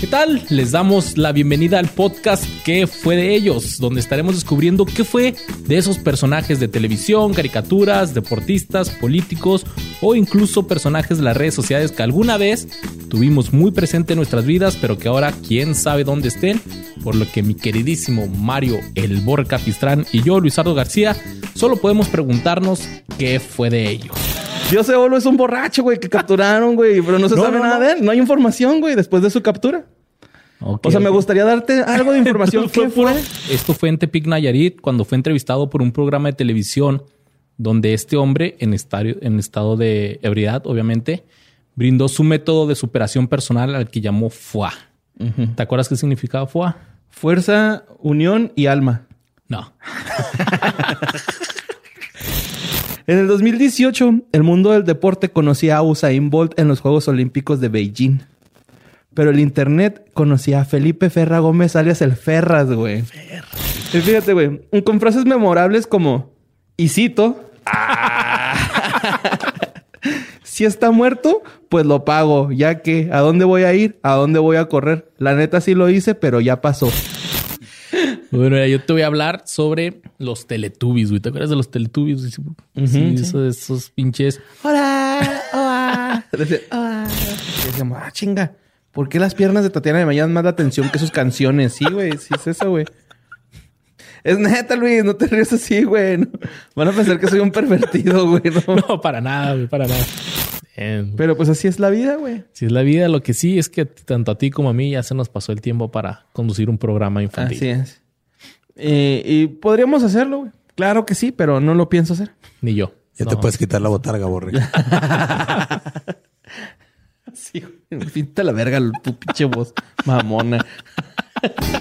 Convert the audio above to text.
¿Qué tal? Les damos la bienvenida al podcast ¿Qué fue de ellos? Donde estaremos descubriendo qué fue de esos personajes de televisión, caricaturas, deportistas, políticos o incluso personajes de las redes sociales que alguna vez tuvimos muy presente en nuestras vidas, pero que ahora quién sabe dónde estén. Por lo que mi queridísimo Mario El Borca Pistrán y yo, Luisardo García, solo podemos preguntarnos qué fue de ellos. Dios Olo es un borracho, güey, que capturaron, güey, pero no se sabe nada de él. No hay información, güey, después de su captura. o sea, me gustaría darte algo de información. ¿Qué fue? Esto fue en Tepic Nayarit, cuando fue entrevistado por un programa de televisión donde este hombre, en, en estado de ebriedad, obviamente, brindó su método de superación personal al que llamó FUA. ¿Te acuerdas qué significaba FUA? Fuerza, unión y alma. No. En el 2018, el mundo del deporte conocía a Usain Bolt en los Juegos Olímpicos de Beijing. Pero el internet conocía a Felipe Ferra Gómez alias el Ferras, güey. Y fíjate, güey, con frases memorables como, y cito, si está muerto, pues lo pago, ya que, ¿a dónde voy a ir? ¿A dónde voy a correr? La neta sí lo hice, pero ya pasó. Bueno, yo te voy a hablar sobre los Teletubbies, güey. ¿Te acuerdas de los Teletubbies? sí, esos, pinches. ¡Hola! ¡Hola! ¡Hola! decíamos, ah, chinga. ¿Por qué las piernas de Tatiana me llaman más la atención que sus canciones? Sí, güey. Sí, es eso, güey. Es neta, Luis. No te ríes así, güey. Van a pensar que soy un pervertido, güey. No, para nada, güey. Para nada. Pero pues así es la vida, güey. Si es la vida. Lo que sí es que tanto a ti como a mí ya se nos pasó el tiempo para conducir un programa infantil. Así es. Eh, y podríamos hacerlo, güey. Claro que sí, pero no lo pienso hacer. Ni yo. Ya te puedes quitar la botarga, borre. sí, güey. Pinta la verga tu pinche voz mamona.